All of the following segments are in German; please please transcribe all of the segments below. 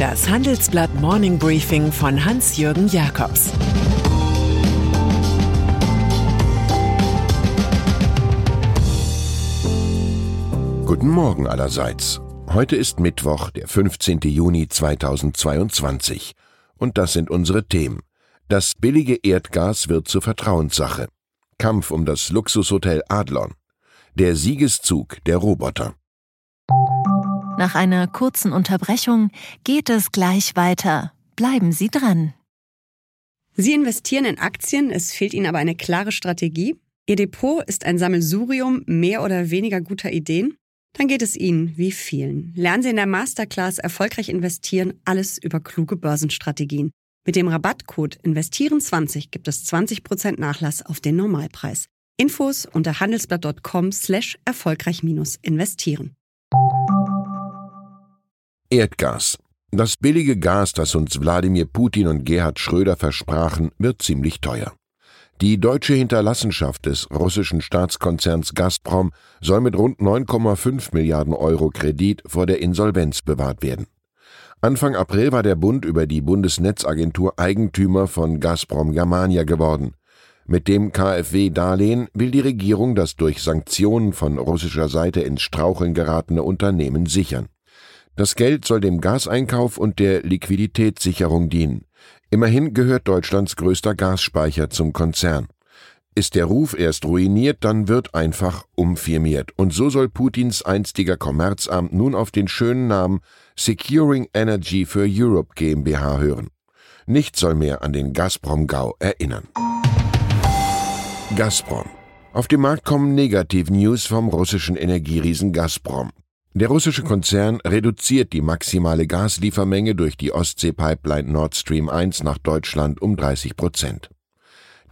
Das Handelsblatt Morning Briefing von Hans-Jürgen Jakobs Guten Morgen allerseits. Heute ist Mittwoch, der 15. Juni 2022. Und das sind unsere Themen. Das billige Erdgas wird zur Vertrauenssache. Kampf um das Luxushotel Adlon. Der Siegeszug der Roboter. Nach einer kurzen Unterbrechung geht es gleich weiter. Bleiben Sie dran. Sie investieren in Aktien, es fehlt Ihnen aber eine klare Strategie. Ihr Depot ist ein Sammelsurium mehr oder weniger guter Ideen. Dann geht es Ihnen wie vielen. Lernen Sie in der Masterclass erfolgreich investieren, alles über kluge Börsenstrategien. Mit dem Rabattcode Investieren20 gibt es 20% Nachlass auf den Normalpreis. Infos unter handelsblatt.com slash erfolgreich investieren. Erdgas. Das billige Gas, das uns Wladimir Putin und Gerhard Schröder versprachen, wird ziemlich teuer. Die deutsche Hinterlassenschaft des russischen Staatskonzerns Gazprom soll mit rund 9,5 Milliarden Euro Kredit vor der Insolvenz bewahrt werden. Anfang April war der Bund über die Bundesnetzagentur Eigentümer von Gazprom Germania geworden. Mit dem KfW-Darlehen will die Regierung das durch Sanktionen von russischer Seite ins Straucheln geratene Unternehmen sichern. Das Geld soll dem Gaseinkauf und der Liquiditätssicherung dienen. Immerhin gehört Deutschlands größter Gasspeicher zum Konzern. Ist der Ruf erst ruiniert, dann wird einfach umfirmiert. Und so soll Putins einstiger Kommerzamt nun auf den schönen Namen Securing Energy for Europe GmbH hören. Nichts soll mehr an den Gazprom-Gau erinnern. Gazprom. Auf dem Markt kommen Negativ-News vom russischen Energieriesen Gazprom. Der russische Konzern reduziert die maximale Gasliefermenge durch die Ostsee-Pipeline Nord Stream 1 nach Deutschland um 30 Prozent.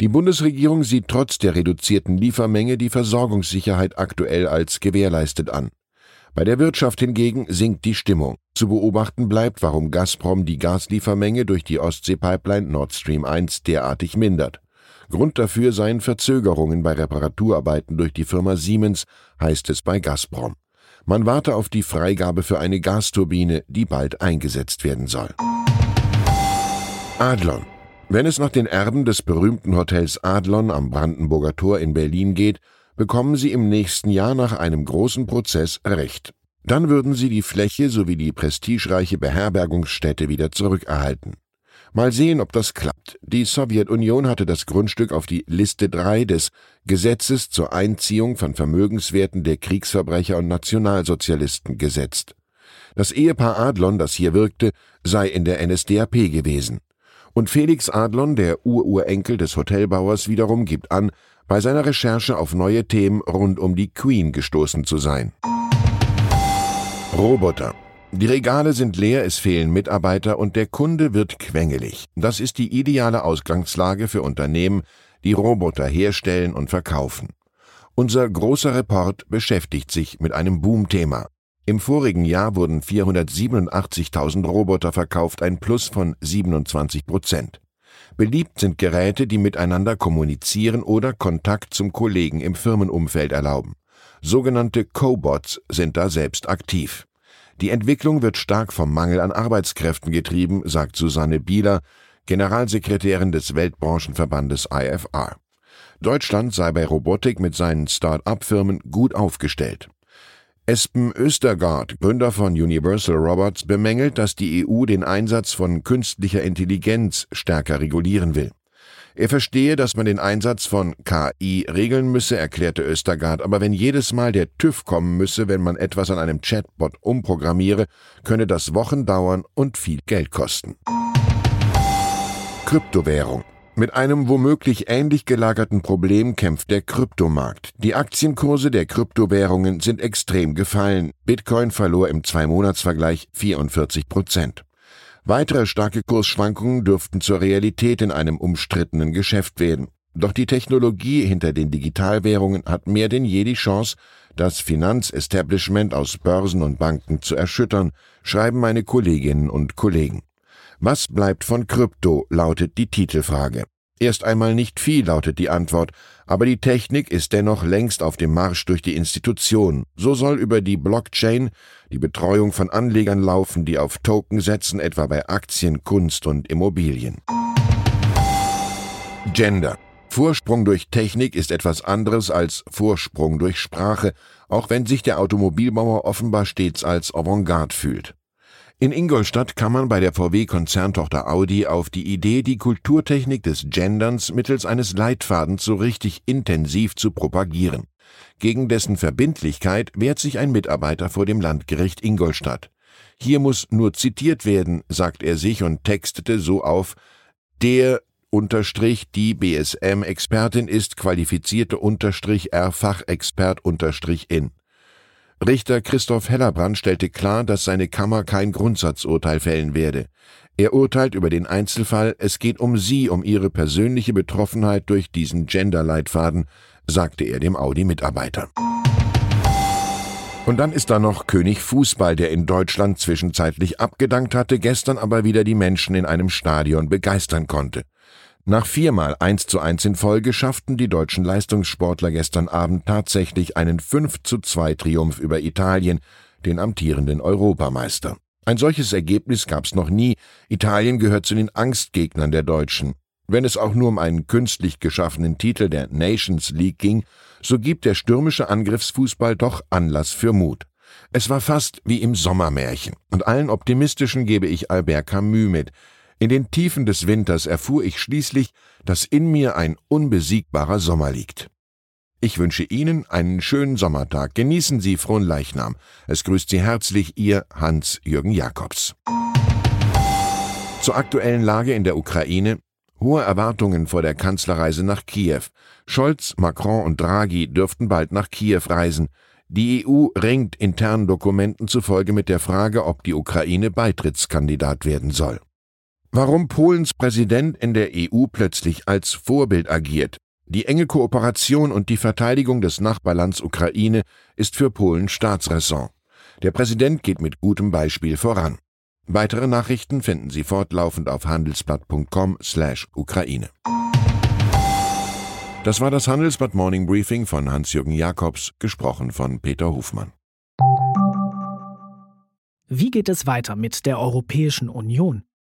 Die Bundesregierung sieht trotz der reduzierten Liefermenge die Versorgungssicherheit aktuell als gewährleistet an. Bei der Wirtschaft hingegen sinkt die Stimmung. Zu beobachten bleibt, warum Gazprom die Gasliefermenge durch die Ostsee-Pipeline Nord Stream 1 derartig mindert. Grund dafür seien Verzögerungen bei Reparaturarbeiten durch die Firma Siemens, heißt es bei Gazprom. Man warte auf die Freigabe für eine Gasturbine, die bald eingesetzt werden soll. Adlon. Wenn es nach den Erben des berühmten Hotels Adlon am Brandenburger Tor in Berlin geht, bekommen sie im nächsten Jahr nach einem großen Prozess Recht. Dann würden sie die Fläche sowie die prestigereiche Beherbergungsstätte wieder zurückerhalten. Mal sehen, ob das klappt. Die Sowjetunion hatte das Grundstück auf die Liste 3 des Gesetzes zur Einziehung von Vermögenswerten der Kriegsverbrecher und Nationalsozialisten gesetzt. Das Ehepaar Adlon, das hier wirkte, sei in der NSDAP gewesen. Und Felix Adlon, der Ururenkel des Hotelbauers, wiederum gibt an, bei seiner Recherche auf neue Themen rund um die Queen gestoßen zu sein. Roboter die Regale sind leer, es fehlen Mitarbeiter und der Kunde wird quengelig. Das ist die ideale Ausgangslage für Unternehmen, die Roboter herstellen und verkaufen. Unser großer Report beschäftigt sich mit einem Boomthema. Im vorigen Jahr wurden 487.000 Roboter verkauft, ein Plus von 27 Prozent. Beliebt sind Geräte, die miteinander kommunizieren oder Kontakt zum Kollegen im Firmenumfeld erlauben. Sogenannte Cobots sind da selbst aktiv. Die Entwicklung wird stark vom Mangel an Arbeitskräften getrieben, sagt Susanne Bieler, Generalsekretärin des Weltbranchenverbandes IFR. Deutschland sei bei Robotik mit seinen Start-up-Firmen gut aufgestellt. Espen Östergaard, Gründer von Universal Robots, bemängelt, dass die EU den Einsatz von künstlicher Intelligenz stärker regulieren will. Er verstehe, dass man den Einsatz von KI regeln müsse, erklärte Östergaard, aber wenn jedes Mal der TÜV kommen müsse, wenn man etwas an einem Chatbot umprogrammiere, könne das Wochen dauern und viel Geld kosten. Kryptowährung mit einem womöglich ähnlich gelagerten Problem kämpft der Kryptomarkt. Die Aktienkurse der Kryptowährungen sind extrem gefallen. Bitcoin verlor im Zwei-Monats-Vergleich 44 Prozent. Weitere starke Kursschwankungen dürften zur Realität in einem umstrittenen Geschäft werden. Doch die Technologie hinter den Digitalwährungen hat mehr denn je die Chance, das Finanzestablishment aus Börsen und Banken zu erschüttern, schreiben meine Kolleginnen und Kollegen. Was bleibt von Krypto, lautet die Titelfrage. Erst einmal nicht viel, lautet die Antwort, aber die Technik ist dennoch längst auf dem Marsch durch die Institution. So soll über die Blockchain die Betreuung von Anlegern laufen, die auf Token setzen, etwa bei Aktien, Kunst und Immobilien. Gender. Vorsprung durch Technik ist etwas anderes als Vorsprung durch Sprache, auch wenn sich der Automobilbauer offenbar stets als Avantgarde fühlt. In Ingolstadt kam man bei der VW-Konzerntochter Audi auf die Idee, die Kulturtechnik des Genderns mittels eines Leitfadens so richtig intensiv zu propagieren. Gegen dessen Verbindlichkeit wehrt sich ein Mitarbeiter vor dem Landgericht Ingolstadt. Hier muss nur zitiert werden, sagt er sich und textete so auf, der unterstrich die BSM-Expertin ist qualifizierte unterstrich R-Fachexpert unterstrich in. Richter Christoph Hellerbrand stellte klar, dass seine Kammer kein Grundsatzurteil fällen werde. Er urteilt über den Einzelfall, es geht um sie, um ihre persönliche Betroffenheit durch diesen Gender-Leitfaden, sagte er dem Audi-Mitarbeiter. Und dann ist da noch König Fußball, der in Deutschland zwischenzeitlich abgedankt hatte, gestern aber wieder die Menschen in einem Stadion begeistern konnte. Nach viermal 1 zu 1 in Folge schafften die deutschen Leistungssportler gestern Abend tatsächlich einen 5 zu 2 Triumph über Italien, den amtierenden Europameister. Ein solches Ergebnis gab's noch nie. Italien gehört zu den Angstgegnern der Deutschen. Wenn es auch nur um einen künstlich geschaffenen Titel der Nations League ging, so gibt der stürmische Angriffsfußball doch Anlass für Mut. Es war fast wie im Sommermärchen, und allen Optimistischen gebe ich Albert Camus mit, in den Tiefen des Winters erfuhr ich schließlich, dass in mir ein unbesiegbarer Sommer liegt. Ich wünsche Ihnen einen schönen Sommertag. Genießen Sie frohen Leichnam. Es grüßt Sie herzlich Ihr Hans-Jürgen Jakobs. Zur aktuellen Lage in der Ukraine. Hohe Erwartungen vor der Kanzlerreise nach Kiew. Scholz, Macron und Draghi dürften bald nach Kiew reisen. Die EU ringt internen Dokumenten zufolge mit der Frage, ob die Ukraine Beitrittskandidat werden soll. Warum Polens Präsident in der EU plötzlich als Vorbild agiert. Die enge Kooperation und die Verteidigung des Nachbarlands Ukraine ist für Polen Staatsräson. Der Präsident geht mit gutem Beispiel voran. Weitere Nachrichten finden Sie fortlaufend auf handelsblatt.com/ukraine. Das war das Handelsblatt Morning Briefing von Hans-Jürgen Jakobs, gesprochen von Peter Hofmann. Wie geht es weiter mit der Europäischen Union?